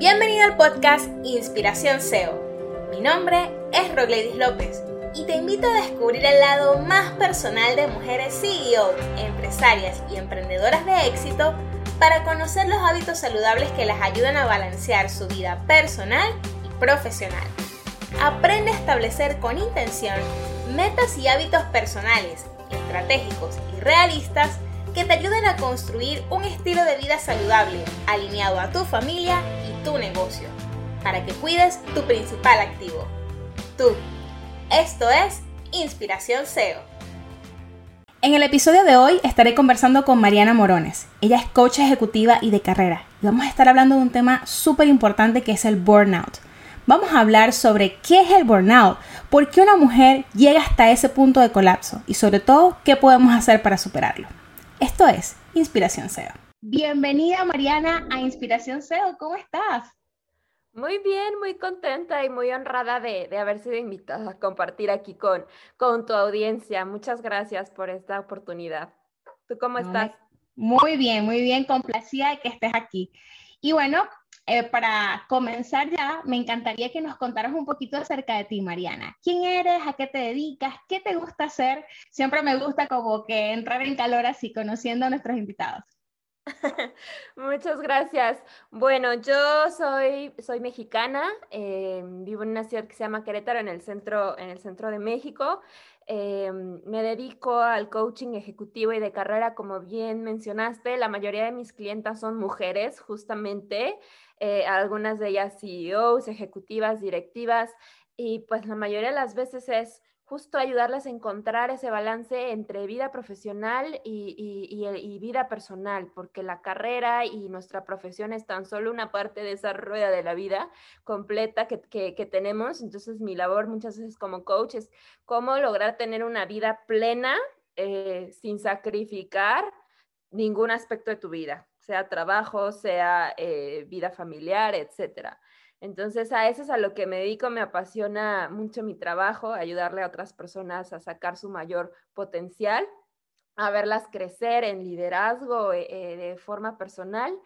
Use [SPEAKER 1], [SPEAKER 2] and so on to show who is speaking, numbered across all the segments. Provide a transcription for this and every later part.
[SPEAKER 1] Bienvenido al podcast Inspiración SEO. Mi nombre es Rogledis López y te invito a descubrir el lado más personal de mujeres CEO, empresarias y emprendedoras de éxito para conocer los hábitos saludables que las ayudan a balancear su vida personal y profesional. Aprende a establecer con intención metas y hábitos personales, estratégicos y realistas que te ayuden a construir un estilo de vida saludable, alineado a tu familia tu negocio, para que cuides tu principal activo, tú. Esto es Inspiración SEO. En el episodio de hoy estaré conversando con Mariana Morones. Ella es coach ejecutiva y de carrera. Y vamos a estar hablando de un tema súper importante que es el burnout. Vamos a hablar sobre qué es el burnout, por qué una mujer llega hasta ese punto de colapso y sobre todo qué podemos hacer para superarlo. Esto es Inspiración SEO. Bienvenida Mariana a Inspiración SEO, ¿cómo estás?
[SPEAKER 2] Muy bien, muy contenta y muy honrada de, haber sido invitada a compartir aquí con, con tu audiencia. Muchas gracias por esta oportunidad. ¿Tú cómo estás?
[SPEAKER 1] Muy bien, muy bien, complacida de que estés aquí. Y bueno, eh, para comenzar ya, me encantaría que nos contaras un poquito acerca de ti, Mariana. ¿Quién eres? ¿A qué te dedicas? ¿Qué te gusta hacer? Siempre me gusta como que entrar en calor así, conociendo a nuestros invitados.
[SPEAKER 2] Muchas gracias. Bueno, yo soy, soy mexicana, eh, vivo en una ciudad que se llama Querétaro, en el centro, en el centro de México. Eh, me dedico al coaching ejecutivo y de carrera, como bien mencionaste. La mayoría de mis clientas son mujeres, justamente. Eh, algunas de ellas CEOs, ejecutivas, directivas, y pues la mayoría de las veces es justo ayudarles a encontrar ese balance entre vida profesional y, vida personal, porque la carrera y nuestra profesión es tan solo una parte de esa rueda de la vida completa que, tenemos. Entonces mi labor muchas veces como coach es cómo lograr tener una vida plena eh, sin sacrificar ningún aspecto de tu vida sea trabajo, sea eh, vida familiar, etcétera. Entonces, a eso es a lo que me dedico, me apasiona mucho mi trabajo, ayudarle a otras personas a sacar su mayor potencial, a verlas crecer en liderazgo eh, eh, de forma personal.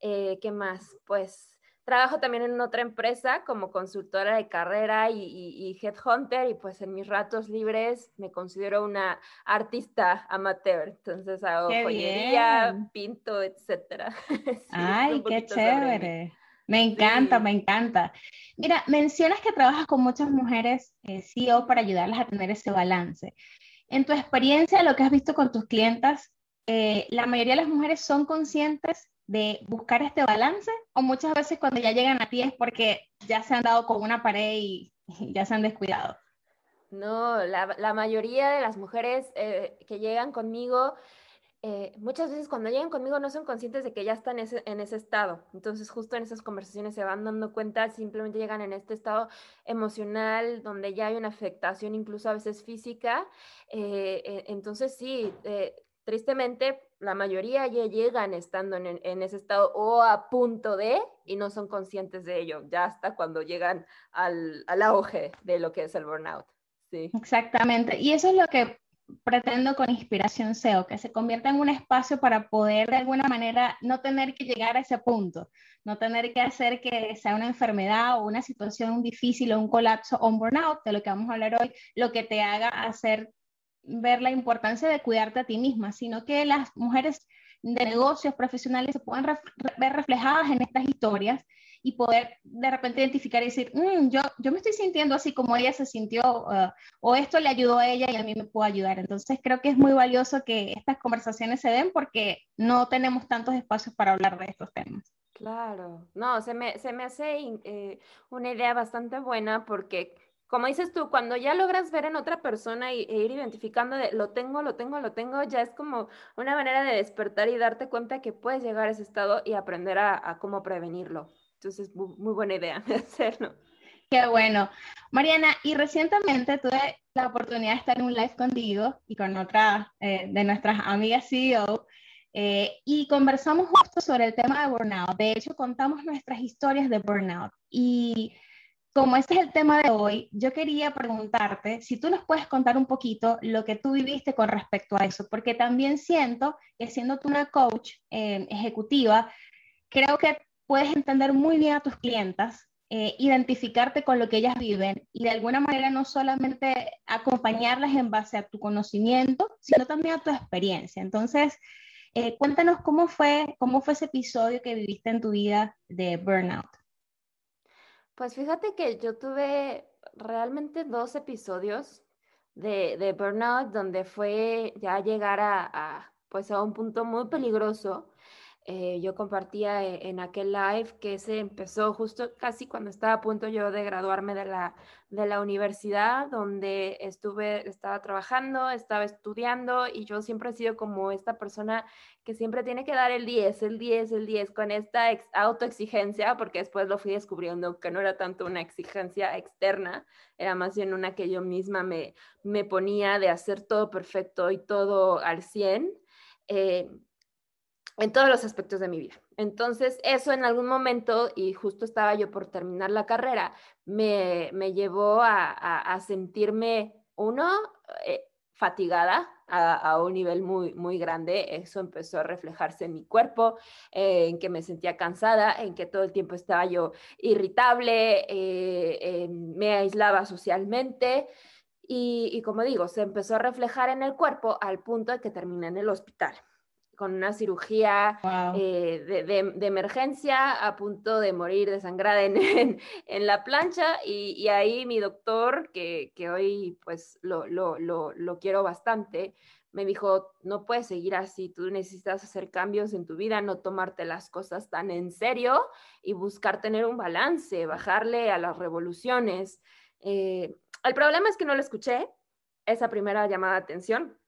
[SPEAKER 2] ¿Qué más? Pues Trabajo también en otra empresa como consultora de carrera y, headhunter y pues en mis ratos libres me considero una artista amateur. Entonces hago joyería, pinto, etcétera.
[SPEAKER 1] Ay, qué chévere. Me encanta, me encanta. Mira, mencionas que trabajas con muchas mujeres eh, CEO para ayudarlas a tener ese balance. En tu experiencia, lo que has visto con tus clientas, eh, ¿la mayoría de las mujeres son conscientes de buscar este balance o muchas veces cuando ya llegan a ti es porque ya se han dado con una pared y, ya se han descuidado?
[SPEAKER 2] No, la, mayoría de las mujeres eh, que llegan conmigo, eh, muchas veces cuando llegan conmigo no son conscientes de que ya están en ese, estado. Entonces justo en esas conversaciones se van dando cuenta, simplemente llegan en este estado emocional donde ya hay una afectación incluso a veces física. Eh, entonces sí, tristemente la mayoría ya llegan estando en, ese estado o a punto de y no son conscientes de ello, ya hasta cuando llegan al, auge de lo que es el burnout. Sí.
[SPEAKER 1] Exactamente. Y eso es lo que pretendo con Inspiración SEO, que se convierta en un espacio para poder de alguna manera no tener que llegar a ese punto, no tener que hacer que sea una enfermedad o una situación difícil o un colapso o un burnout, de lo que vamos a hablar hoy, lo que te haga hacer ver la importancia de cuidarte a ti misma, sino que las mujeres de negocios profesionales se puedan ver reflejadas en estas historias y poder de repente identificar y decir, mm, yo, yo me estoy sintiendo así como ella se sintió, uh, o esto le ayudó a ella y a mí me puede ayudar. Entonces creo que es muy valioso que estas conversaciones se den porque no tenemos tantos espacios para hablar de estos temas.
[SPEAKER 2] Claro, no, se me, se me hace eh, una idea bastante buena porque como dices tú, cuando ya logras ver en otra persona e, ir identificando de lo tengo, lo tengo, lo tengo, ya es como una manera de despertar y darte cuenta que puedes llegar a ese estado y aprender a, cómo prevenirlo. Entonces, muy, buena idea de hacerlo.
[SPEAKER 1] Qué bueno. Mariana, y recientemente tuve la oportunidad de estar en un live contigo y con otra eh, de nuestras amigas CEO eh, y conversamos justo sobre el tema de burnout. De hecho, contamos nuestras historias de burnout y como este es el tema de hoy, yo quería preguntarte si tú nos puedes contar un poquito lo que tú viviste con respecto a eso, porque también siento que siendo tú una coach eh, ejecutiva, creo que
[SPEAKER 3] puedes entender muy bien a tus clientas, eh, identificarte con lo que ellas viven y de alguna manera no solamente acompañarlas en base a tu conocimiento, sino también a tu experiencia. Entonces, eh, cuéntanos cómo fue, cómo fue ese episodio que viviste en tu vida de burnout.
[SPEAKER 2] Pues fíjate que yo tuve realmente dos episodios de, de burnout donde fue ya llegar a, pues a un punto muy peligroso eh, yo compartía e, en aquel live que se empezó justo casi cuando estaba a punto yo de graduarme de la, de la universidad, donde estuve, estaba trabajando, estaba estudiando y yo siempre he sido como esta persona que siempre tiene que dar el 10, el 10, el 10, con esta autoexigencia, porque después lo fui descubriendo que no era tanto una exigencia externa, era más bien una que yo misma me, me ponía de hacer todo perfecto y todo al 100. Eh, en todos los aspectos de mi vida. Entonces, eso en algún momento, y justo estaba yo por terminar la carrera, me, llevó a, sentirme, uno, eh, fatigada a, un nivel muy, muy grande. Eso empezó a reflejarse en mi cuerpo, eh, en que me sentía cansada, en que todo el tiempo estaba yo irritable, eh, me aislaba socialmente. Y, y como digo, se empezó a reflejar en el cuerpo al punto de que terminé en el hospital con una cirugía eh, de, emergencia a punto de morir desangrada en, en, la plancha y, ahí mi doctor, que, hoy pues lo, lo, quiero bastante, me dijo, no puedes seguir así, tú necesitas hacer cambios en tu vida, no tomarte las cosas tan en serio y buscar tener un balance, bajarle a las revoluciones. Eh, el problema es que no lo escuché, esa primera llamada de atención,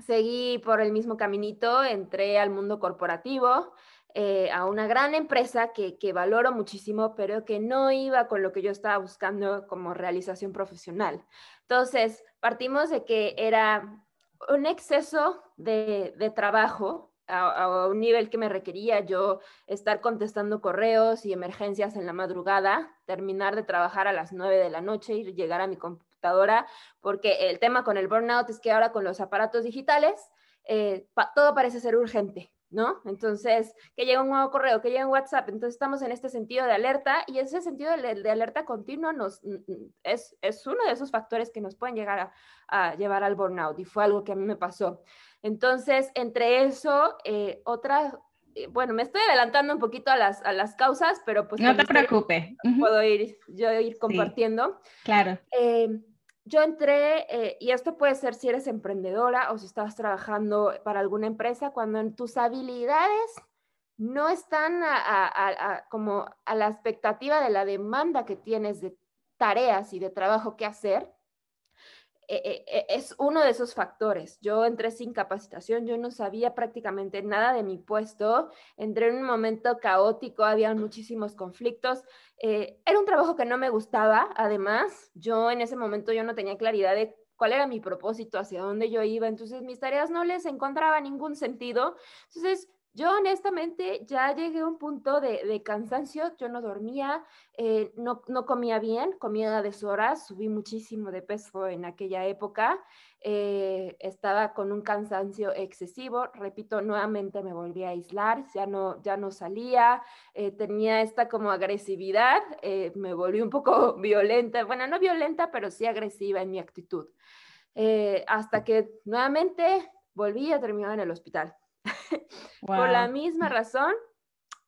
[SPEAKER 2] seguí por el mismo caminito, entré al mundo corporativo, eh, a una gran empresa que, que, valoro muchísimo, pero que no iba con lo que yo estaba buscando como realización profesional. Entonces, partimos de que era un exceso de, de trabajo a, un nivel que me requería yo estar contestando correos y emergencias en la madrugada, terminar de trabajar a las 9 de la noche y llegar a mi, porque el tema con el burnout es que ahora con los aparatos digitales eh, todo parece ser urgente, ¿no? Entonces, que llega un nuevo correo, que llega un WhatsApp, entonces estamos en este sentido de alerta y ese sentido de, alerta continua nos, es, es, uno de esos factores que nos pueden llegar a, llevar al burnout y fue algo que a mí me pasó. Entonces, entre eso, eh, otra, eh, bueno, me estoy adelantando un poquito a las, a las causas, pero pues...
[SPEAKER 3] No te preocupes.
[SPEAKER 2] Puedo ir, yo ir compartiendo.
[SPEAKER 3] claro.
[SPEAKER 2] Eh, yo entré, eh, y esto puede ser si eres emprendedora o si estás trabajando para alguna empresa, cuando en tus habilidades no están como a la expectativa de la demanda que tienes de tareas y de trabajo que hacer, es uno de esos factores. Yo entré sin capacitación, yo no sabía prácticamente nada de mi puesto, entré en un momento caótico, había muchísimos conflictos. Eh, era un trabajo que no me gustaba, además, yo en ese momento yo no tenía claridad de cuál era mi propósito, hacia dónde yo iba, entonces mis tareas no les encontraba ningún sentido. Entonces yo honestamente ya llegué a un punto de, cansancio, yo no dormía, eh, no, comía bien, comía a deshoras, subí muchísimo de peso en aquella época, eh, estaba con un cansancio excesivo, repito, nuevamente me volví a aislar, ya no, ya no salía, eh, tenía esta como agresividad, me volví un poco violenta, bueno, no violenta, pero sí agresiva en mi actitud, hasta que nuevamente volví a terminar en el hospital. Por la misma razón.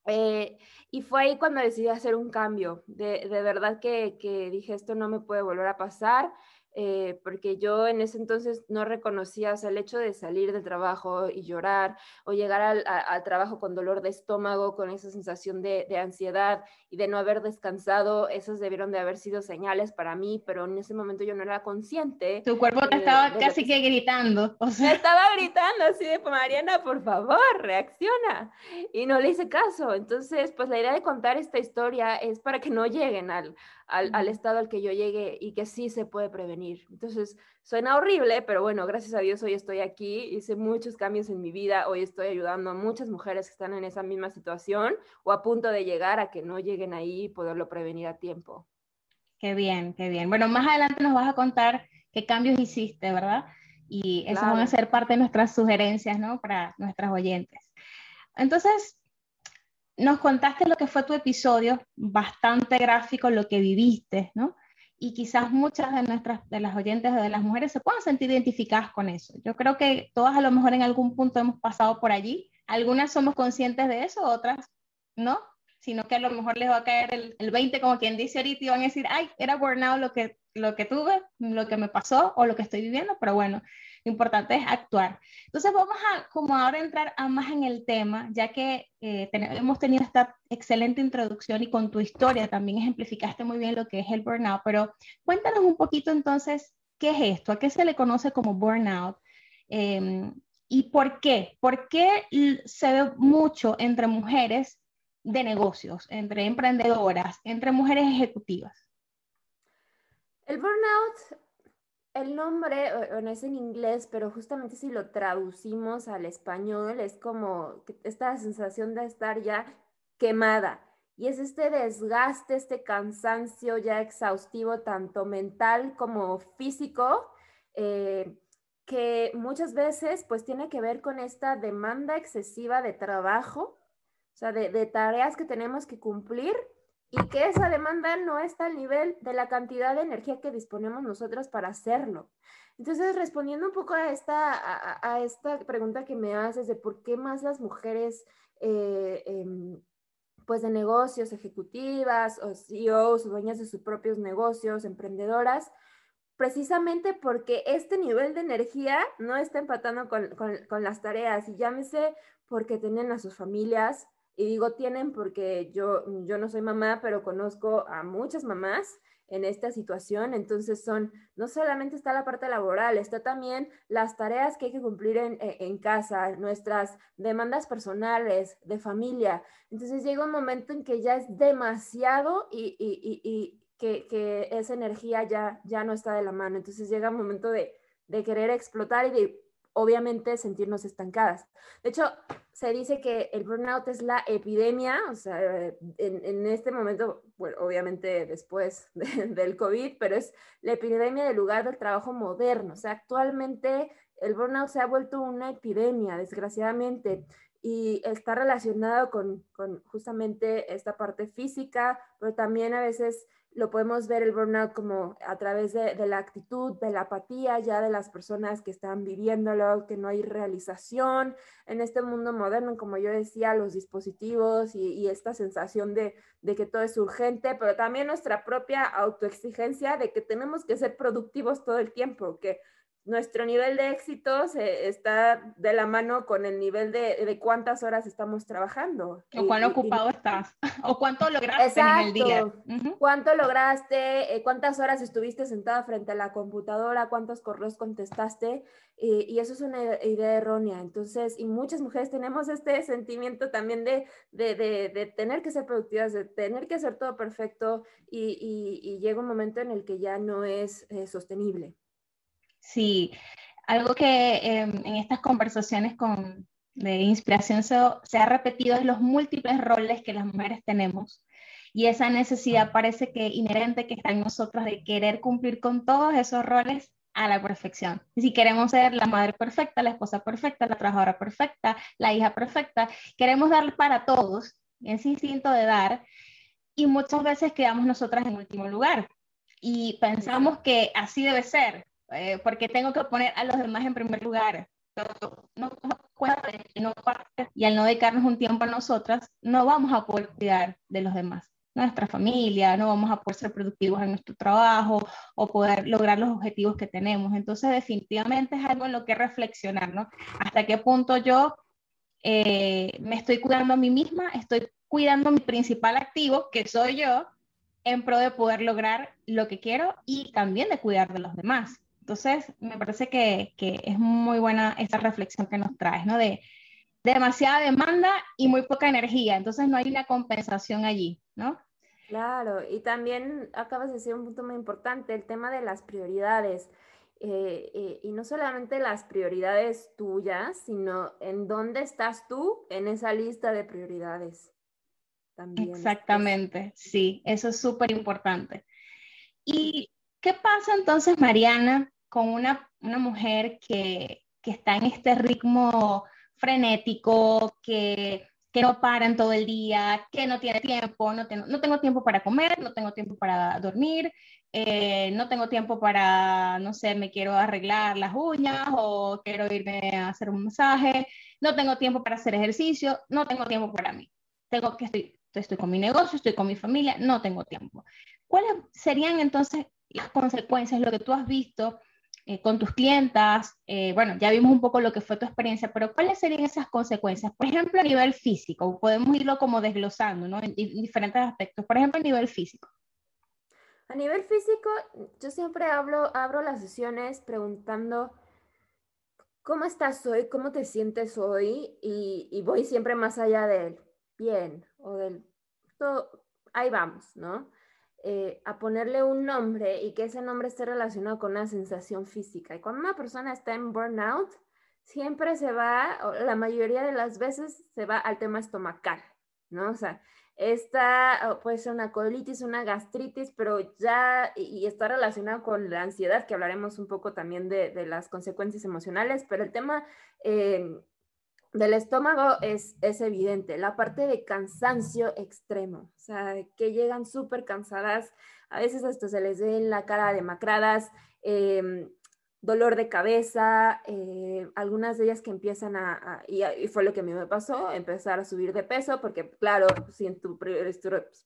[SPEAKER 2] Eh, y fue ahí cuando decidí hacer un cambio. De, de verdad que, que, dije, esto no me puede volver a pasar. Eh, porque yo en ese entonces no reconocía, o sea, el hecho de salir del trabajo y llorar o llegar al, trabajo con dolor de estómago, con esa sensación de, ansiedad y de no haber descansado, esos debieron de haber sido señales para mí, pero en ese momento yo no era consciente.
[SPEAKER 3] Tu cuerpo te estaba casi que, gritando.
[SPEAKER 2] O sea. Me estaba gritando así de, Mariana, por favor, reacciona. Y no le hice caso. Entonces, pues la idea de contar esta historia es para que no lleguen al, al, estado al que yo llegué y que sí se puede prevenir. Entonces, suena horrible, pero bueno, gracias a Dios hoy estoy aquí, hice muchos cambios en mi vida, hoy estoy ayudando a muchas mujeres que están en esa misma situación o a punto de llegar a que no lleguen ahí y poderlo prevenir a tiempo.
[SPEAKER 3] Qué bien, qué bien. Bueno, más adelante nos vas a contar qué cambios hiciste, ¿verdad? Y eso van a ser parte de nuestras sugerencias, ¿no? Para nuestras oyentes. Entonces,
[SPEAKER 1] nos contaste lo que fue tu episodio, bastante gráfico, lo que viviste, ¿no? Y quizás muchas de nuestras, de las oyentes o de las mujeres se puedan sentir identificadas con eso. Yo creo que todas a lo mejor en algún punto hemos pasado por allí. Algunas somos conscientes de eso, otras no, sino que a lo mejor les va a caer el, el 20, como quien dice ahorita, y van a decir, ay, era burnout lo que, lo que tuve, lo que me pasó o lo que estoy viviendo, pero bueno, lo importante es actuar. Entonces vamos a como ahora entrar a más en el tema, ya que eh, hemos tenido esta excelente introducción y con tu historia también ejemplificaste muy bien lo que es el burnout, pero cuéntanos un poquito entonces, ¿qué es esto? ¿A qué se le conoce como burnout? Em, ¿Y por qué? ¿Por qué se ve mucho entre mujeres de negocios, entre emprendedoras, entre mujeres ejecutivas?
[SPEAKER 2] El burnout el nombre, es en inglés, pero justamente si lo traducimos al español es como esta sensación de estar ya quemada. Y es este desgaste, este cansancio ya exhaustivo, tanto mental como físico, eh, que muchas veces pues tiene que ver con esta demanda excesiva de trabajo, o sea, de tareas que tenemos que cumplir y que esa demanda no está al nivel de la cantidad de energía que disponemos nosotros para hacerlo. Entonces, respondiendo un poco a esta, a, esta pregunta que me haces de por qué más las mujeres, eh, em, pues de negocios, ejecutivas o CEOs, dueñas de sus propios negocios, emprendedoras, precisamente porque este nivel de energía no está empatando con, con, con las tareas y llámese porque tienen a sus familias, y digo tienen porque yo, yo no soy mamá, pero conozco a muchas mamás en esta situación. Entonces son, no solamente está la parte laboral, está también las tareas que hay que cumplir en, e, en, casa, nuestras demandas personales, de familia. Entonces llega un momento en que ya es demasiado y, y, y, que, que, esa energía ya, ya no está de la mano. Entonces llega un momento de, de querer explotar y de obviamente sentirnos estancadas. De hecho, se dice que el burnout es la epidemia, o sea, en, este momento, obviamente después del COVID, pero es la epidemia del lugar del trabajo moderno. O sea, actualmente el burnout se ha vuelto una epidemia, desgraciadamente, y está relacionado con, con justamente esta parte física, pero también a veces lo podemos ver el burnout como a través de, la actitud, de la apatía ya de las personas que están viviéndolo, que no hay realización en este mundo moderno, como yo decía, los dispositivos y, esta sensación de, de, que todo es urgente, pero también nuestra propia autoexigencia de que tenemos que ser productivos todo el tiempo, que nuestro nivel de éxito se, está de la mano con el nivel de, de cuántas horas estamos trabajando.
[SPEAKER 1] O cuán ocupado estás, o cuánto lograste en el día.
[SPEAKER 2] Cuánto lograste, eh, cuántas horas estuviste sentada frente a la computadora, cuántos correos contestaste, y eso es una idea errónea. Entonces, y muchas mujeres tenemos este sentimiento también de, de, de, tener que ser productivas, de tener que hacer todo perfecto, y, y, llega un momento en el que ya no es eh, sostenible.
[SPEAKER 1] Sí, algo que em, en estas conversaciones con, de inspiración se, se, ha repetido es los múltiples roles que las mujeres tenemos. Y esa necesidad parece que inherente que está en nosotros de querer cumplir con todos esos roles a la perfección. Y si queremos ser la madre perfecta, la esposa perfecta, la trabajadora perfecta, la hija perfecta, queremos dar para todos, ese instinto de dar, y muchas veces quedamos nosotras en último lugar. Y pensamos que así debe ser, eh, porque tengo que poner a los demás en primer lugar. No, y al no dedicarnos un tiempo a nosotras, no vamos a poder cuidar de los demás, nuestra familia, no vamos a poder ser productivos en nuestro trabajo o poder lograr los objetivos que tenemos. Entonces, definitivamente es algo en lo que reflexionar, ¿no? Hasta qué punto yo eh, me estoy cuidando a mí misma, estoy cuidando mi principal activo, que soy yo, en pro de poder lograr lo que quiero y también de cuidar de los demás. Entonces, me parece que, es muy buena esa reflexión que nos traes, ¿no? De, demasiada demanda y muy poca energía, entonces no hay una compensación allí, ¿no?
[SPEAKER 2] Claro, y también acabas de decir un punto muy importante, el tema de las prioridades. Eh, eh, y no solamente las prioridades tuyas, sino en dónde estás tú en esa lista de prioridades.
[SPEAKER 1] También. Exactamente, sí, eso es súper importante. Y ¿Qué pasa entonces, Mariana, con una, mujer que, está en este ritmo frenético, que que no paran todo el día, que no tiene tiempo, no, tengo, no tengo tiempo para comer, no tengo tiempo para dormir, eh, no tengo tiempo para, no sé, me quiero arreglar las uñas o quiero irme a hacer un masaje, no tengo tiempo para hacer ejercicio, no tengo tiempo para mí. Tengo que estoy, estoy con mi negocio, estoy con mi familia, no tengo tiempo. ¿Cuáles serían entonces las consecuencias, lo que tú has visto eh, con tus clientas, eh, bueno, ya vimos un poco lo que fue tu experiencia, pero ¿cuáles serían esas consecuencias? Por ejemplo, a nivel físico, podemos irlo como desglosando, ¿no? En, diferentes aspectos. Por ejemplo, a nivel físico.
[SPEAKER 2] A nivel físico, yo siempre hablo, abro las sesiones preguntando, ¿cómo estás hoy? ¿Cómo te sientes hoy? Y, y voy siempre más allá del bien o del todo, ahí vamos, ¿no? Eh, a ponerle un nombre y que ese nombre esté relacionado con una sensación física. Y cuando una persona está en burnout, siempre se va, la mayoría de las veces se va al tema estomacal, ¿no? O sea, esta puede ser una colitis, una gastritis, pero ya, y, está relacionado con la ansiedad, que hablaremos un poco también de, de las consecuencias emocionales, pero el tema eh, del estómago es, es evidente, la parte de cansancio extremo, o sea, que llegan súper cansadas, a veces hasta se les ve la cara demacradas, eh, dolor de cabeza, eh, algunas de ellas que empiezan a, y, fue lo que a mí me pasó, empezar a subir de peso, porque claro, si en tus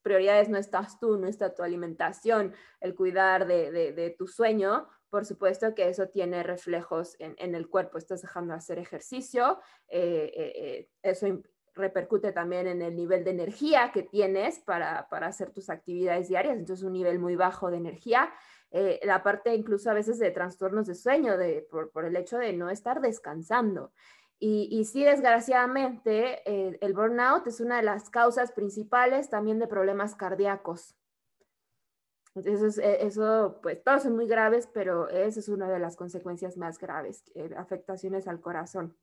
[SPEAKER 2] prioridades no estás tú, no está tu alimentación, el cuidar de, de tu sueño, por supuesto que eso tiene reflejos en, el cuerpo, estás dejando de hacer ejercicio, eh, eh, eh, eso repercute también en el nivel de energía que tienes para, hacer tus actividades diarias, entonces un nivel muy bajo de energía. la parte incluso a veces de trastornos de sueño de, por, el hecho de no estar descansando. Y sí, desgraciadamente, el burnout es una de las causas principales también de problemas cardíacos. Entonces, e, eso, pues todos son muy graves, pero esa es una de las consecuencias más graves, eh, afectaciones al corazón.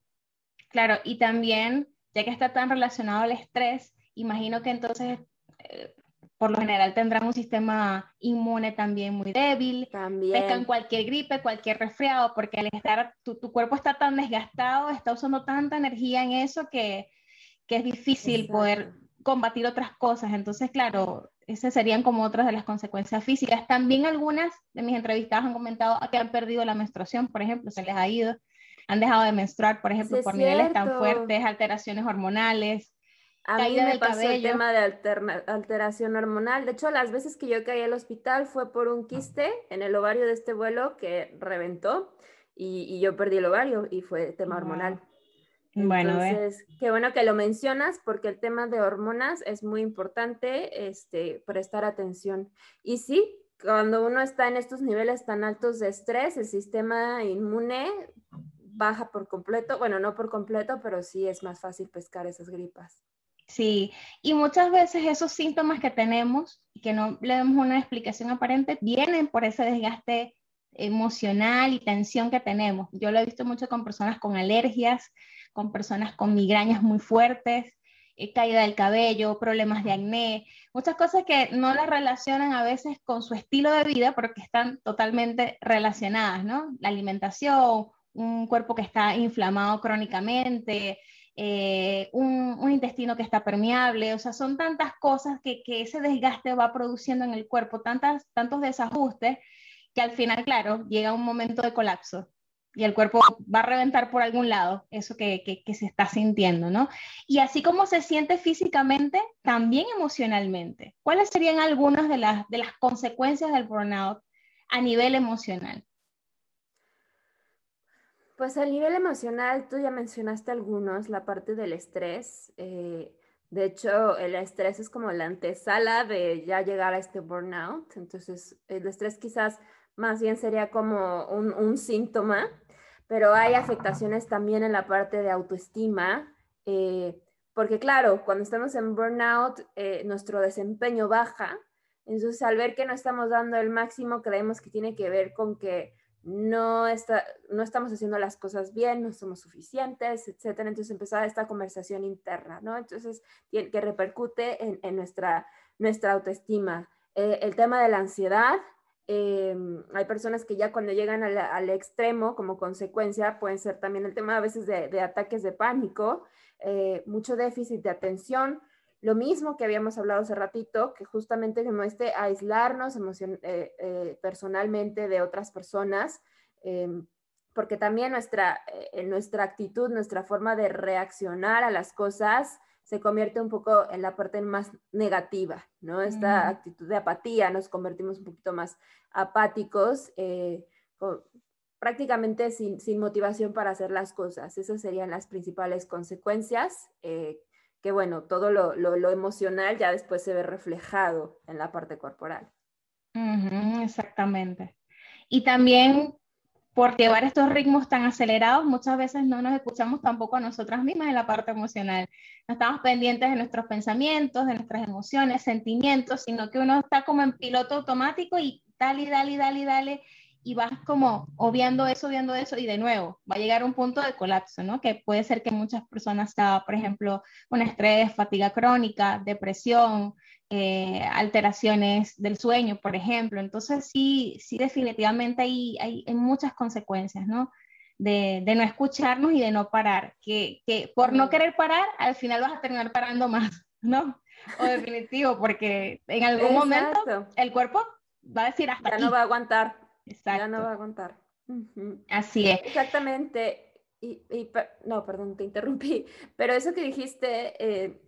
[SPEAKER 1] Claro, y también, ya que está tan relacionado al estrés, imagino que entonces, eh, por lo general, tendrán un sistema inmune también muy débil,
[SPEAKER 2] también.
[SPEAKER 1] pescan cualquier gripe, cualquier resfriado, porque al estar, tu, tu, cuerpo está tan desgastado, está usando tanta energía en eso que, que es difícil poder combatir otras cosas. Entonces, claro, esas serían como otras de las consecuencias físicas. También algunas de mis entrevistadas han comentado que han perdido la menstruación, por ejemplo, se les ha ido, han dejado de menstruar, por ejemplo, por niveles tan fuertes, alteraciones hormonales.
[SPEAKER 2] A mí me pasó el tema de alteración hormonal. De hecho, las veces que yo caí al hospital fue por un quiste en el ovario de este vuelo que reventó y, yo perdí el ovario y fue tema hormonal.
[SPEAKER 1] Bueno,
[SPEAKER 2] Entonces, qué bueno que lo mencionas porque el tema de hormonas es muy importante este, prestar atención. Y sí, cuando uno está en estos niveles tan altos de estrés, el sistema inmune baja por completo, bueno, no por completo, pero sí es más fácil pescar esas gripas.
[SPEAKER 1] Sí, y muchas veces esos síntomas que tenemos y que no le damos una explicación aparente vienen por ese desgaste emocional y tensión que tenemos. Yo lo he visto mucho con personas con alergias, con personas con migrañas muy fuertes, eh, caída del cabello, problemas de acné, muchas cosas que no las relacionan a veces con su estilo de vida porque están totalmente relacionadas, ¿no? La alimentación, un cuerpo que está inflamado crónicamente, eh, un, intestino que está permeable, o sea, son tantas cosas que, que, ese desgaste va produciendo en el cuerpo, tantas, tantos desajustes, que al final, claro, llega un momento de colapso y el cuerpo va a reventar por algún lado, eso que, que, se está sintiendo, ¿no? Y así como se siente físicamente, también emocionalmente. ¿Cuáles serían algunas de las, de las consecuencias del burnout a nivel emocional?
[SPEAKER 2] Pues a nivel emocional, tú ya mencionaste algunos, la parte del estrés. Eh, de hecho, el estrés es como la antesala de ya llegar a este burnout. Entonces, el estrés quizás más bien sería como un, síntoma pero hay afectaciones también en la parte de autoestima, eh, porque claro, cuando estamos en burnout, eh, nuestro desempeño baja, entonces al ver que no estamos dando el máximo, creemos que tiene que ver con que no, está, no estamos haciendo las cosas bien, no somos suficientes, etcétera. Entonces empezaba esta conversación interna, ¿no? Entonces, que repercute en, nuestra, nuestra autoestima. Eh, el tema de la ansiedad, Em, hay personas que ya cuando llegan al, extremo como consecuencia pueden ser también el tema a veces de, ataques de pánico, eh, mucho déficit de atención, lo mismo que habíamos hablado hace ratito, que justamente como este aislarnos eh, eh, personalmente de otras personas, em, porque también nuestra, nuestra actitud, nuestra forma de reaccionar a las cosas se convierte un poco en la parte más negativa, ¿no? Esta actitud de apatía, nos convertimos un poquito más apáticos, eh, prácticamente sin, motivación para hacer las cosas. Esas serían las principales consecuencias, eh, que bueno, todo lo, emocional ya después se ve reflejado en la parte corporal.
[SPEAKER 1] exactamente. Y también por llevar estos ritmos tan acelerados, muchas veces no nos escuchamos tampoco a nosotras mismas en la parte emocional. No estamos pendientes de nuestros pensamientos, de nuestras emociones, sentimientos, sino que uno está como en piloto automático y dale, dale, dale, dale, y vas como obviando eso, obviando eso, y de nuevo va a llegar un punto de colapso, ¿no? Que puede ser que muchas personas están, por ejemplo, con estrés, fatiga crónica, depresión, eh, alteraciones del sueño, por ejemplo. Entonces, sí, sí definitivamente hay, hay, muchas consecuencias, ¿no? De, de, no escucharnos y de no parar, que, que, por no querer parar, al final vas a terminar parando más, ¿no? O definitivo, porque en algún momento el cuerpo va a decir hasta
[SPEAKER 2] Ya no va a aguantar. Exacto. Ya no va a aguantar.
[SPEAKER 1] Así es.
[SPEAKER 2] Exactamente. Y, y, no, perdón, te interrumpí, pero eso que dijiste, eh,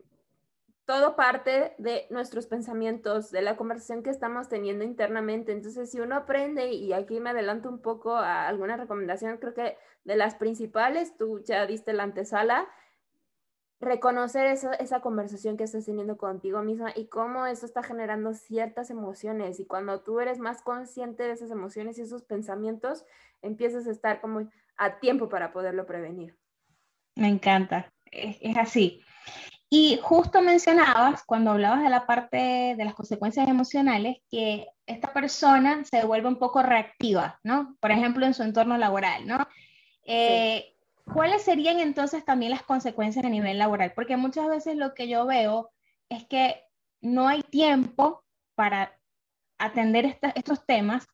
[SPEAKER 2] todo parte de nuestros pensamientos, de la conversación que estamos teniendo internamente. Entonces, si uno aprende, y aquí me adelanto un poco a alguna recomendación, creo que de las principales, tú ya diste la antesala, reconocer esa conversación que estás teniendo contigo misma y cómo eso está generando ciertas emociones. Y cuando tú eres más consciente de esas emociones y esos pensamientos, empiezas a estar como a tiempo para poderlo prevenir.
[SPEAKER 1] Me encanta, es así. Y justo mencionabas, cuando hablabas de la parte de las consecuencias emocionales, que esta persona se vuelve un poco reactiva, ¿no? Por ejemplo, en su entorno laboral, ¿no? Eh, ¿Cuáles serían entonces también las consecuencias a nivel laboral? Porque muchas veces lo que yo veo es que no hay tiempo para atender estos temas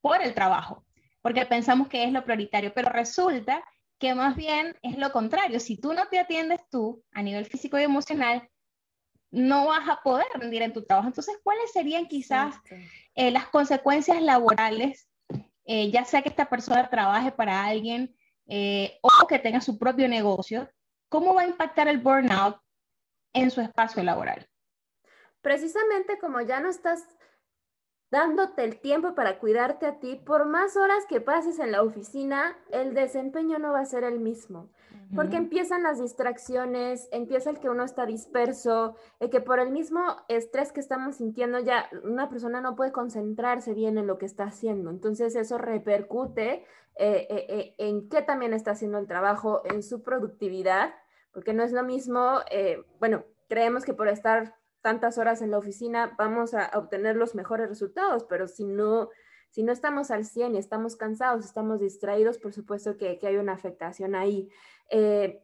[SPEAKER 1] por el trabajo, porque pensamos que es lo prioritario, pero resulta que más bien es lo contrario. Si tú no te atiendes tú a nivel físico y emocional, no vas a poder rendir en tu trabajo. Entonces, ¿cuáles serían quizás eh, las consecuencias laborales, eh, ya sea que esta persona trabaje para alguien eh, o que tenga su propio negocio? ¿Cómo va a impactar el burnout en su espacio laboral?
[SPEAKER 2] Precisamente como ya no estás dándote el tiempo para cuidarte a ti, por más horas que pases en la oficina, el desempeño no va a ser el mismo. Porque empiezan las distracciones, empieza el que uno está disperso, el que por el mismo estrés que estamos sintiendo ya una persona no puede concentrarse bien en lo que está haciendo. Entonces eso repercute eh, eh, eh, en qué también está haciendo el trabajo, en su productividad, porque no es lo mismo, bueno, creemos que por estar tantas horas en la oficina vamos a obtener los mejores resultados, pero si no, si no estamos al 100 y estamos cansados, estamos distraídos, por supuesto que, hay una afectación ahí. Eh,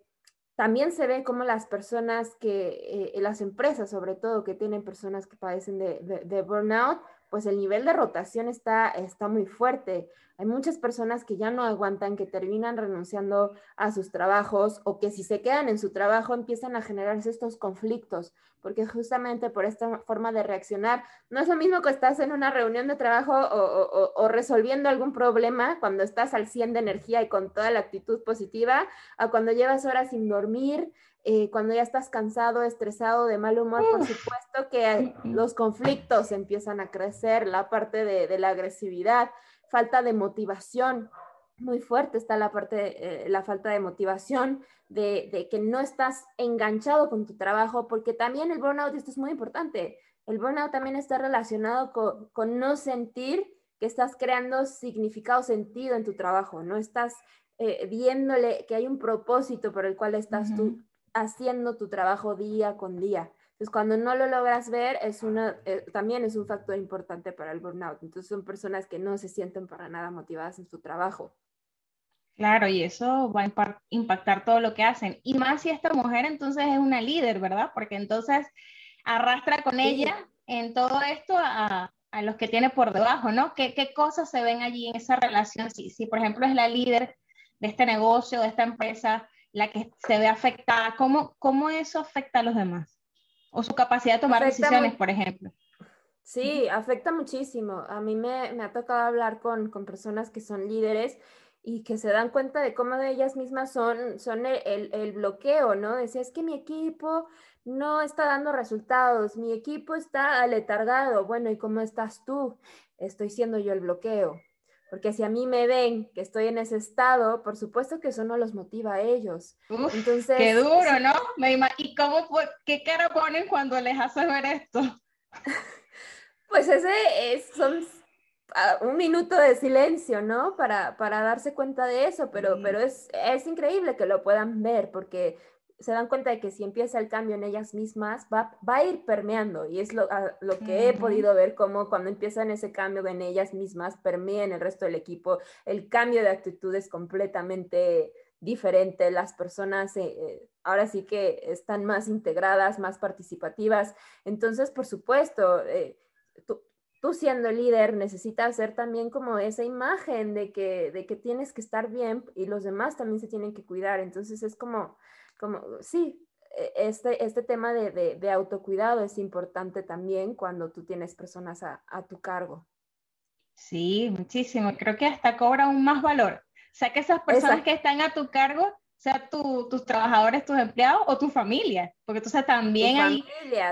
[SPEAKER 2] también se ve como las personas que, eh, las empresas sobre todo, que tienen personas que padecen de burnout, pues el nivel de rotación está, está muy fuerte. Hay muchas personas que ya no aguantan, que terminan renunciando a sus trabajos o que si se quedan en su trabajo empiezan a generarse estos conflictos, porque justamente por esta forma de reaccionar, no es lo mismo que estás en una reunión de trabajo o, o resolviendo algún problema cuando estás al 100 de energía y con toda la actitud positiva, a cuando llevas horas sin dormir, eh, cuando ya estás cansado, estresado, de mal humor, por supuesto que los conflictos empiezan a crecer, la parte de, la agresividad, falta de motivación, muy fuerte está la parte, de, eh, la falta de motivación, de, que no estás enganchado con tu trabajo, porque también el burnout, esto es muy importante, el burnout también está relacionado con, no sentir que estás creando significado, sentido en tu trabajo, no estás eh, viéndole que hay un propósito por el cual estás tú haciendo tu trabajo día con día. Entonces, cuando no lo logras ver, es una, eh, también es un factor importante para el burnout. Entonces, son personas que no se sienten para nada motivadas en su trabajo.
[SPEAKER 1] Claro, y eso va a impactar todo lo que hacen. Y más si esta mujer entonces es una líder, ¿verdad? Porque entonces arrastra con ella en todo esto a, a los que tiene por debajo, ¿no? ¿Qué, qué cosas se ven allí en esa relación? Si, si, por ejemplo, es la líder de este negocio, de esta empresa, la que se ve afectada, ¿cómo, cómo eso afecta a los demás? O su capacidad de tomar decisiones, por ejemplo.
[SPEAKER 2] Sí, afecta muchísimo. A mí me, me ha tocado hablar con, con, personas que son líderes y que se dan cuenta de cómo de ellas mismas son, son el, el, bloqueo, ¿no? Decía, es que mi equipo no está dando resultados, mi equipo está aletargado. Bueno, ¿y cómo estás tú? Estoy siendo yo el bloqueo. Porque si a mí me ven que estoy en ese estado, por supuesto que eso no los motiva a ellos.
[SPEAKER 1] Entonces, qué duro, ¿no? ¿Y cómo, qué cara ponen cuando les haces ver esto?
[SPEAKER 2] Pues ese es, son un minuto de silencio, ¿no? Para, para darse cuenta de eso, pero, pero es, es increíble que lo puedan ver porque se dan cuenta de que si empieza el cambio en ellas mismas, va, va a ir permeando. Y es lo, lo que he podido ver, como cuando empiezan ese cambio en ellas mismas, permea en el resto del equipo. El cambio de actitud es completamente diferente. Las personas eh, eh, ahora sí que están más integradas, más participativas. Entonces, por supuesto, eh, tú, tú siendo líder necesitas ser también como esa imagen de que, de que tienes que estar bien y los demás también se tienen que cuidar. Entonces es como como, sí, e, este, este tema de, de, autocuidado es importante también cuando tú tienes personas a, tu cargo.
[SPEAKER 1] Sí, muchísimo. Creo que hasta cobra aún más valor. O sea, que esas personas que están a tu cargo, sea tus trabajadores, tus empleados o tu familia, porque entonces también hay,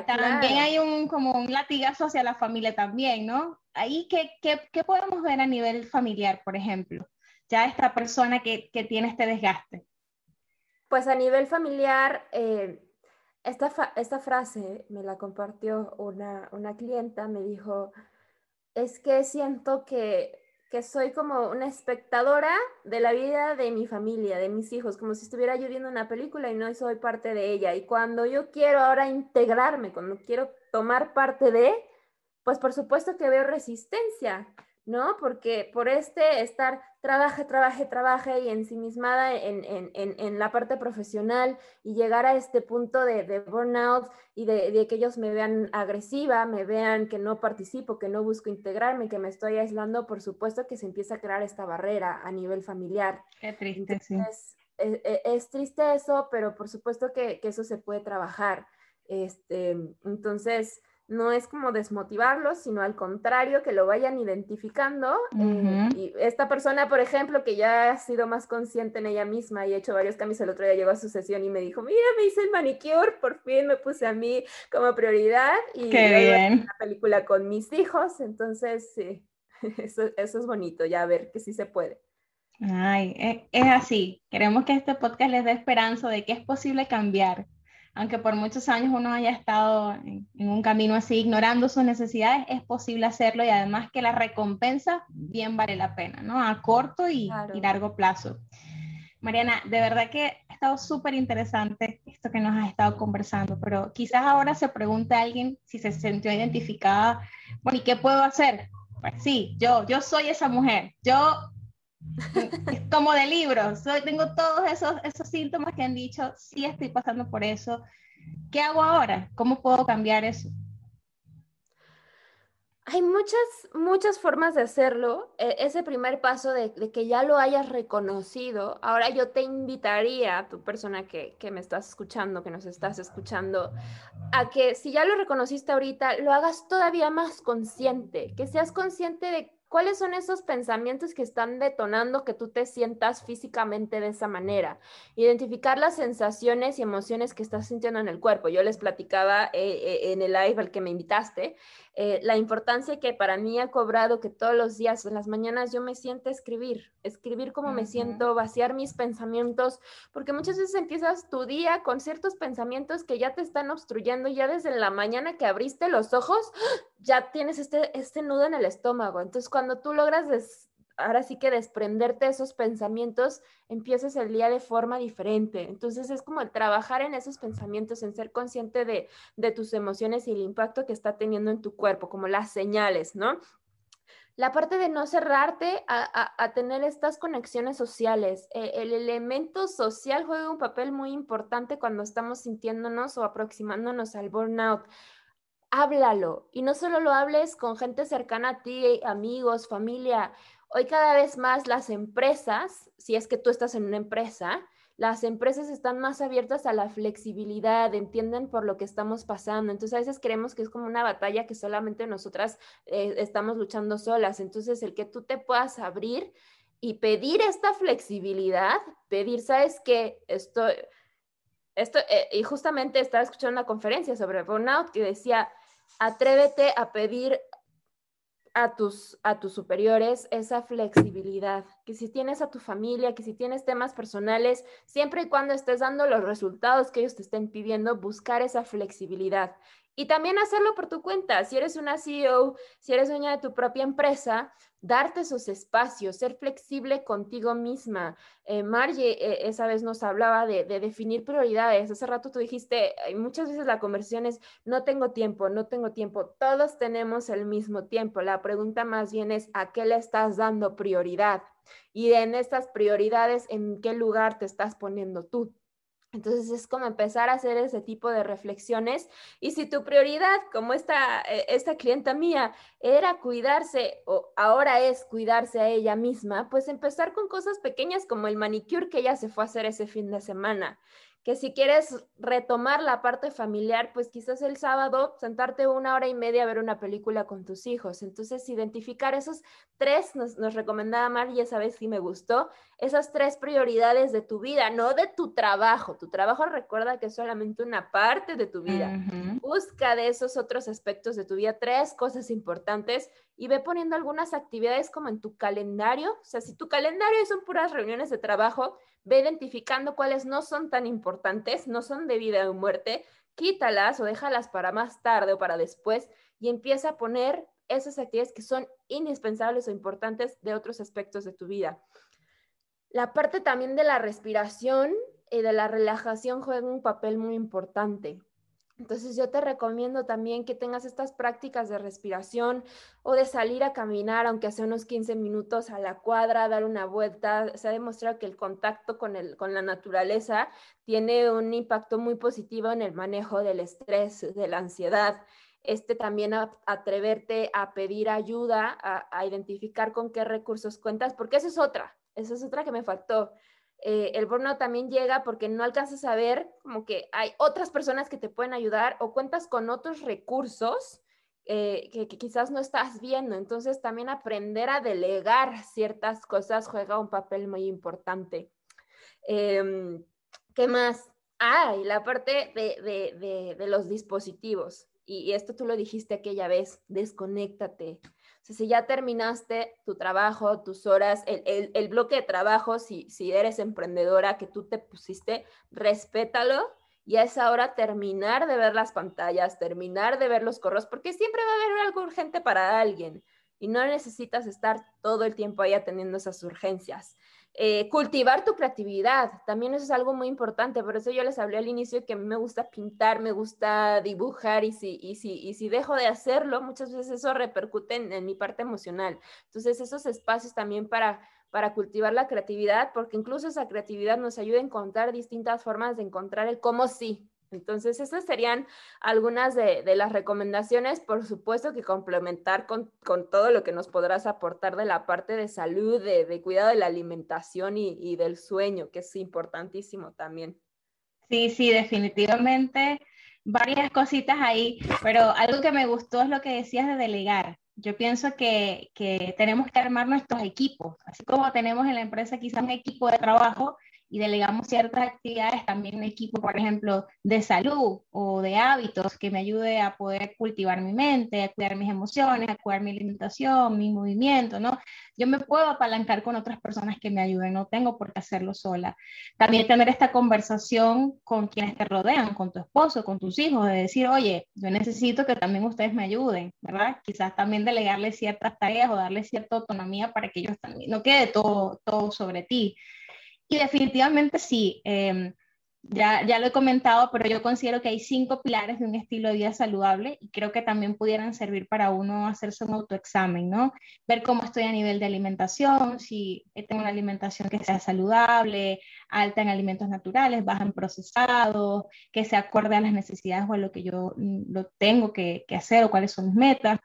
[SPEAKER 1] también hay un, como un latigazo hacia la familia también, ¿no? Ahí, ¿qué, qué, qué podemos ver a nivel familiar, por ejemplo? Ya esta persona que, que tiene este desgaste.
[SPEAKER 2] Pues a nivel familiar, eh, esta, esta, frase me la compartió una, una, clienta, me dijo, es que siento que, que, soy como una espectadora de la vida de mi familia, de mis hijos, como si estuviera yo viendo una película y no soy parte de ella. Y cuando yo quiero ahora integrarme, cuando quiero tomar parte de, pues por supuesto que veo resistencia. ¿No? Porque por este estar trabaje, trabaje, trabaje y ensimismada en, en, en, en la parte profesional y llegar a este punto de, de burnout y de, de, que ellos me vean agresiva, me vean que no participo, que no busco integrarme, que me estoy aislando, por supuesto que se empieza a crear esta barrera a nivel familiar.
[SPEAKER 1] Qué triste, sí.
[SPEAKER 2] Es, e, e, es, triste eso, pero por supuesto que, que eso se puede trabajar. Este, entonces, no es como desmotivarlos, sino al contrario, que lo vayan identificando. Eh, y esta persona, por ejemplo, que ya ha sido más consciente en ella misma y ha hecho varios cambios, el otro día llegó a su sesión y me dijo, mira, me hice el manicure, por fin me puse a mí como prioridad y
[SPEAKER 1] Qué
[SPEAKER 2] una película con mis hijos, entonces sí, eso, eso es bonito, ya ver que sí se puede.
[SPEAKER 1] Ay, e, es así. Queremos que este podcast les dé esperanza de que es posible cambiar, aunque por muchos años uno haya estado en, un camino así, ignorando sus necesidades, es posible hacerlo y además que la recompensa bien vale la pena, ¿no? A corto y, largo plazo. Mariana, de verdad que ha estado súper interesante esto que nos has estado conversando, pero quizás ahora se pregunta a alguien si se sintió identificada, bueno, ¿y qué puedo hacer? Pues sí, yo, yo soy esa mujer, yo como de libros. tengo todos esos, esos síntomas que han dicho, sí estoy pasando por eso. ¿Qué hago ahora? ¿Cómo puedo cambiar eso?
[SPEAKER 2] Hay muchas, muchas formas de hacerlo. E, ese primer paso de, que ya lo hayas reconocido. Ahora yo te invitaría, tu persona que, que me estás escuchando, que nos estás escuchando, a que si ya lo reconociste ahorita, lo hagas todavía más consciente, que seas consciente de ¿Cuáles son esos pensamientos que están detonando que tú te sientas físicamente de esa manera? Identificar las sensaciones y emociones que estás sintiendo en el cuerpo. Yo les platicaba eh, eh, en el live al que me invitaste eh, la importancia que para mí ha cobrado que todos los días, en las mañanas, yo me siento escribir, escribir cómo me siento, vaciar mis pensamientos, porque muchas veces empiezas tu día con ciertos pensamientos que ya te están obstruyendo, ya desde la mañana que abriste los ojos, ya tienes este, este nudo en el estómago. Entonces, cuando tú logras ahora sí que desprenderte de esos pensamientos, empiezas el día de forma diferente. Entonces es como el trabajar en esos pensamientos, en ser consciente de, tus emociones y el impacto que está teniendo en tu cuerpo, como las señales, ¿no? La parte de no cerrarte a, tener estas conexiones sociales. E, el elemento social juega un papel muy importante cuando estamos sintiéndonos o aproximándonos al burnout háblalo. Y no solo lo hables con gente cercana a ti, amigos, familia. Hoy cada vez más las empresas, si es que tú estás en una empresa, las empresas están más abiertas a la flexibilidad, entienden por lo que estamos pasando. Entonces a veces creemos que es como una batalla que solamente nosotras eh, estamos luchando solas. Entonces el que tú te puedas abrir y pedir esta flexibilidad, pedir, ¿sabes qué? Esto, esto, eh, y justamente estaba escuchando una conferencia sobre burnout que decía, atrévete a pedir a tus, a tus superiores esa flexibilidad, que si tienes a tu familia, que si tienes temas personales, siempre y cuando estés dando los resultados que ellos te estén pidiendo, buscar esa flexibilidad. Y también hacerlo por tu cuenta. Si eres una CEO, si eres dueña de tu propia empresa, darte esos espacios, ser flexible contigo misma. Eh, Margie eh, esa vez nos hablaba de, definir prioridades. Hace rato tú dijiste, muchas veces la conversión es, no tengo tiempo, no tengo tiempo. Todos tenemos el mismo tiempo. La pregunta más bien es, ¿a qué le estás dando prioridad? Y en estas prioridades, ¿en qué lugar te estás poniendo tú? Entonces es como empezar a hacer ese tipo de reflexiones. Y si tu prioridad, como esta, eh, esta clienta mía, era cuidarse o ahora es cuidarse a ella misma, pues empezar con cosas pequeñas como el manicure que ella se fue a hacer ese fin de semana que si quieres retomar la parte familiar, pues quizás el sábado sentarte una hora y media a ver una película con tus hijos. Entonces, identificar esos tres, nos, recomendaba Mar y esa vez sí me gustó, esas tres prioridades de tu vida, no de tu trabajo. Tu trabajo recuerda que es solamente una parte de tu vida. Busca de esos otros aspectos de tu vida tres cosas importantes y ve poniendo algunas actividades como en tu calendario. O sea, si tu calendario son puras reuniones de trabajo, ve identificando cuáles no son tan importantes, no son de vida o muerte, quítalas o déjalas para más tarde o para después y empieza a poner esas actividades que son indispensables o importantes de otros aspectos de tu vida. La parte también de la respiración y de la relajación juega un papel muy importante. Entonces yo te recomiendo también que tengas estas prácticas de respiración o de salir a caminar, aunque sea unos 15 minutos a la cuadra, dar una vuelta. Se ha demostrado que el contacto con, el, con la naturaleza tiene un impacto muy positivo en el manejo del estrés, de la ansiedad. Este también atreverte a pedir ayuda, a, identificar con qué recursos cuentas, porque esa es otra, esa es otra que me faltó eh, el burnout también llega porque no alcanzas a ver como que hay otras personas que te pueden ayudar o cuentas con otros recursos eh, que, quizás no estás viendo. Entonces también aprender a delegar ciertas cosas juega un papel muy importante. Em, ¿Qué más? Ah, y la parte de, los dispositivos. y, esto tú lo dijiste aquella vez, desconéctate si ya terminaste tu trabajo, tus horas, el, bloque de trabajo, si, si eres emprendedora que tú te pusiste, respétalo y a esa hora terminar de ver las pantallas, terminar de ver los correos, porque siempre va a haber algo urgente para alguien y no necesitas estar todo el tiempo ahí atendiendo esas urgencias. Eh, cultivar tu creatividad, también eso es algo muy importante, por eso yo les hablé al inicio que a mí me gusta pintar, me gusta dibujar y si, y si, y si dejo de hacerlo, muchas veces eso repercute en, mi parte emocional. Entonces, esos espacios también para, para cultivar la creatividad, porque incluso esa creatividad nos ayuda a encontrar distintas formas de encontrar el cómo sí, entonces, esas serían algunas de, las recomendaciones, por supuesto que complementar con, todo lo que nos podrás aportar de la parte de salud, de, cuidado de la alimentación y, del sueño, que es importantísimo también.
[SPEAKER 1] Sí, sí, definitivamente varias cositas ahí, pero algo que me gustó es lo que decías de delegar. Yo pienso que, que tenemos que armar nuestros equipos, así como tenemos en la empresa quizás un equipo de trabajo, y delegamos ciertas actividades, también un equipo, por ejemplo, de salud o de hábitos que me ayude a poder cultivar mi mente, a cuidar mis emociones, a cuidar mi alimentación, mi movimiento, ¿no? Yo me puedo apalancar con otras personas que me ayuden, no tengo por qué hacerlo sola. También tener esta conversación con quienes te rodean, con tu esposo, con tus hijos, de decir, oye, yo necesito que también ustedes me ayuden, ¿verdad? Quizás también delegarles ciertas tareas o darles cierta autonomía para que ellos también, no quede todo, todo sobre ti. Y definitivamente sí, em, ya, ya lo he comentado, pero yo considero que hay cinco pilares de un estilo de vida saludable y creo que también pudieran servir para uno hacerse un autoexamen, ¿no? Ver cómo estoy a nivel de alimentación, si tengo una alimentación que sea saludable, alta en alimentos naturales, baja en procesados, que se acorde a las necesidades o a lo que yo mm, lo tengo que, que hacer o cuáles son mis metas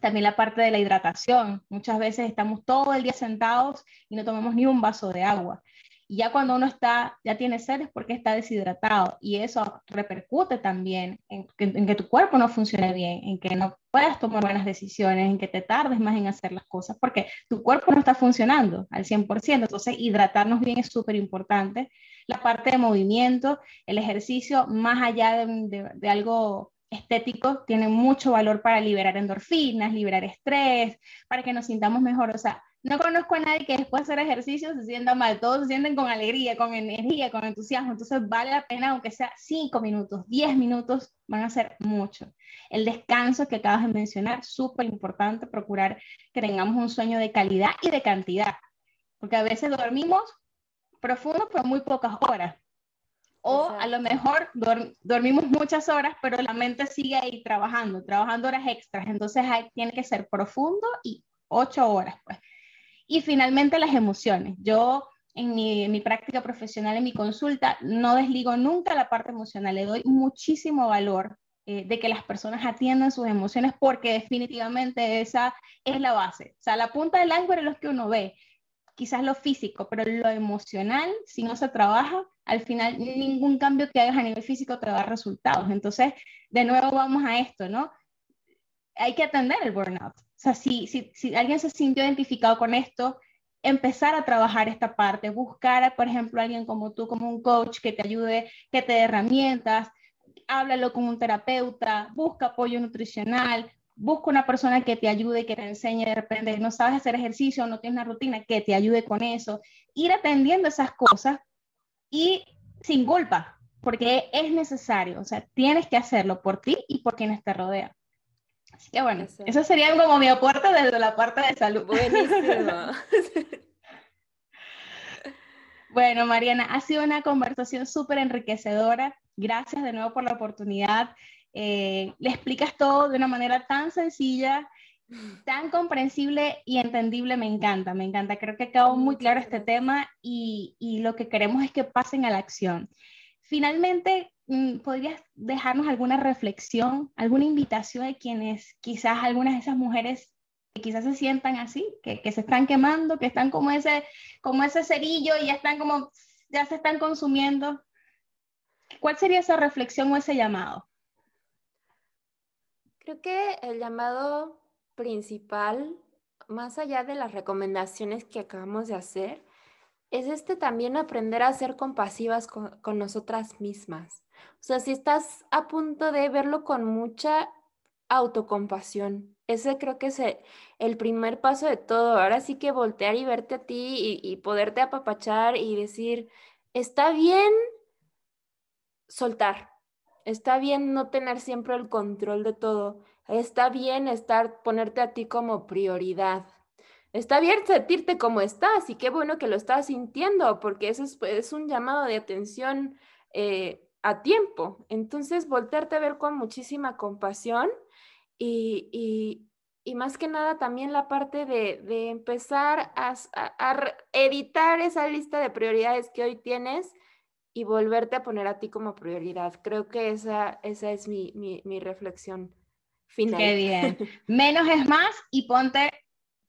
[SPEAKER 1] también la parte de la hidratación. Muchas veces estamos todo el día sentados y no tomamos ni un vaso de agua. Y ya cuando uno está, ya tiene sed es porque está deshidratado y eso repercute también en que, tu cuerpo no funcione bien, en que no puedas tomar buenas decisiones, en que te tardes más en hacer las cosas, porque tu cuerpo no está funcionando al 100%. Entonces, hidratarnos bien es súper importante. La parte de movimiento, el ejercicio, más allá de, de algo estético, tiene mucho valor para liberar endorfinas, liberar estrés, para que nos sintamos mejor. O sea, no conozco a nadie que después de hacer ejercicio se sienta mal, todos se sienten con alegría, con energía, con entusiasmo, entonces vale la pena, aunque sea 5 minutos, 10 minutos, van a ser mucho. El descanso que acabas de mencionar, súper importante, procurar que tengamos un sueño de calidad y de cantidad, porque a veces dormimos profundo, pero muy pocas horas. O a lo mejor dormimos muchas horas, pero la mente sigue ahí trabajando, trabajando horas extras. Entonces tiene que ser profundo y ocho horas, pues. Y finalmente las emociones. Yo en mi, práctica profesional, en mi consulta, no desligo nunca la parte emocional, le doy muchísimo valor eh, de que las personas atiendan sus emociones porque definitivamente esa es la base. O sea, la punta del iceberg es lo que uno ve, quizás lo físico, pero lo emocional, si no se trabaja, al final ningún cambio que hagas a nivel físico te da resultados. Entonces, de nuevo vamos a esto, ¿no? Hay que atender el burnout sea, si, si, alguien se sintió identificado con esto, empezar a trabajar esta parte, buscar, por ejemplo, a alguien como tú, como un coach que te ayude, que te dé herramientas, háblalo con un terapeuta, busca apoyo nutricional, busca una persona que te ayude, que te enseñe de repente, no sabes hacer ejercicio, no tienes una rutina, que te ayude con eso, ir atendiendo esas cosas y sin culpa, porque es necesario, o sea, tienes que hacerlo por ti y por quienes te rodean. Que bueno, eso sería como mi aporte desde la parte de salud. Buenísimo. bueno, Mariana, ha sido una conversación súper enriquecedora. Gracias de nuevo por la oportunidad. Eh, le explicas todo de una manera tan sencilla, tan comprensible y entendible. Me encanta, me encanta. Creo que quedó muy claro este tema y, y lo que queremos es que pasen a la acción. Finalmente, mm, ¿podrías dejarnos alguna reflexión, alguna invitación de quienes quizás algunas de esas mujeres que quizás se sientan así, que, se están quemando, que están como ese, como ese cerillo y ya están como, ya se están consumiendo? ¿Cuál sería esa reflexión o ese llamado?
[SPEAKER 2] Creo que el llamado principal, más allá de las recomendaciones que acabamos de hacer, es este también aprender a ser compasivas con, nosotras mismas. O sea, si estás a punto de verlo con mucha autocompasión, ese creo que es el, primer paso de todo. Ahora sí que voltear y verte a ti y, y poderte apapachar y decir, está bien soltar, está bien no tener siempre el control de todo, está bien estar, ponerte a ti como prioridad. Está bien sentirte como estás y qué bueno que lo estás sintiendo, porque eso es, un llamado de atención eh, a tiempo. Entonces, voltearte a ver con muchísima compasión y, más que nada también la parte de, empezar a, editar esa lista de prioridades que hoy tienes y volverte a poner a ti como prioridad. Creo que esa, esa es mi, mi reflexión final.
[SPEAKER 1] Qué bien. Menos es más y ponte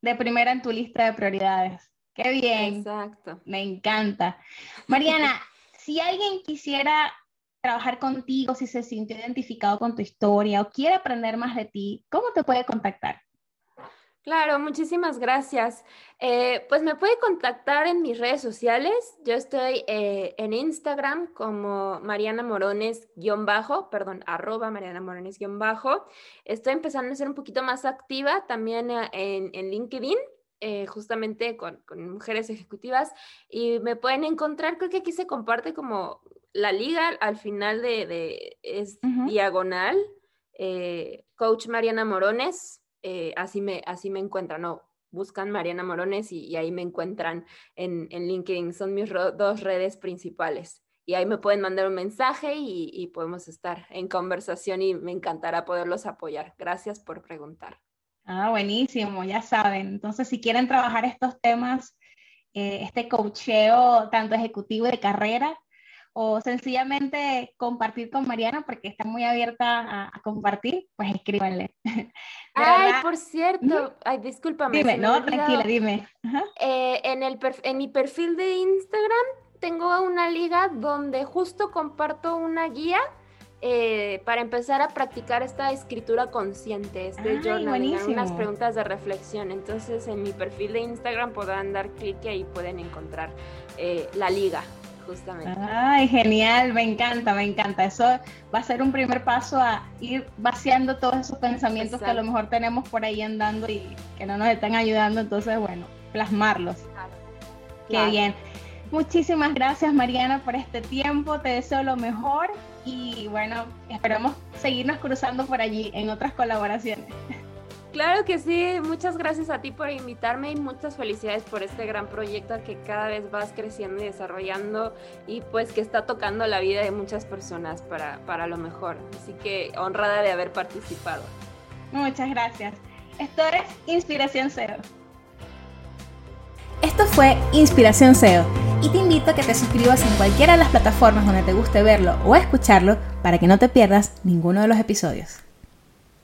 [SPEAKER 1] de primera en tu lista de prioridades. Qué bien. Exacto. Me encanta. Mariana, si alguien quisiera trabajar contigo, si se sintió identificado con tu historia o quiere aprender más de ti, ¿cómo te puede contactar?
[SPEAKER 2] Claro, muchísimas gracias. Eh, pues me puede contactar en mis redes sociales. Yo estoy eh, en Instagram como Mariana Morones-bajo, perdón, arroba Mariana Morones-bajo. Estoy empezando a ser un poquito más activa también eh, en, LinkedIn. justamente con, mujeres ejecutivas y me pueden encontrar, creo que aquí se comparte como la liga al final de, es diagonal, coach Mariana Morones, eh, así, me, así me encuentran, no, buscan Mariana Morones y, ahí me encuentran en, LinkedIn, son mis dos redes principales. y ahí me pueden mandar un mensaje y, podemos estar en conversación y me encantará poderlos apoyar. Gracias por preguntar.
[SPEAKER 1] Ah, buenísimo, ya saben. Entonces, si quieren trabajar estos temas, eh, este coacheo tanto ejecutivo de carrera o sencillamente compartir con Mariana porque está muy abierta a, compartir, pues escríbanle.
[SPEAKER 2] Ay, por cierto, ay, discúlpame.
[SPEAKER 1] Dime, no, tranquila, dime.
[SPEAKER 2] Eh, en, el en mi perfil de Instagram tengo una liga donde justo comparto una guía eh, para empezar a practicar esta escritura consciente, este journaling, unas preguntas de reflexión. Entonces en mi perfil de Instagram podrán dar clic y ahí pueden encontrar eh, la liga. Justamente.
[SPEAKER 1] Ay, genial, me encanta, me encanta. Eso va a ser un primer paso a ir vaciando todos esos pensamientos que a lo mejor tenemos por ahí andando y que no nos están ayudando. Entonces, bueno, plasmarlos. Qué bien. Muchísimas gracias, Mariana, por este tiempo. Te deseo lo mejor y bueno, esperamos seguirnos cruzando por allí en otras colaboraciones.
[SPEAKER 2] Claro que sí, muchas gracias a ti por invitarme y muchas felicidades por este gran proyecto que cada vez vas creciendo y desarrollando y pues que está tocando la vida de muchas personas para, para lo mejor. Así que honrada de haber participado.
[SPEAKER 1] Muchas gracias. Esto es Inspiración Cero.
[SPEAKER 3] Esto fue Inspiración SEO y te invito a que te suscribas en cualquiera de las plataformas donde te guste verlo o escucharlo para que no te pierdas ninguno de los episodios.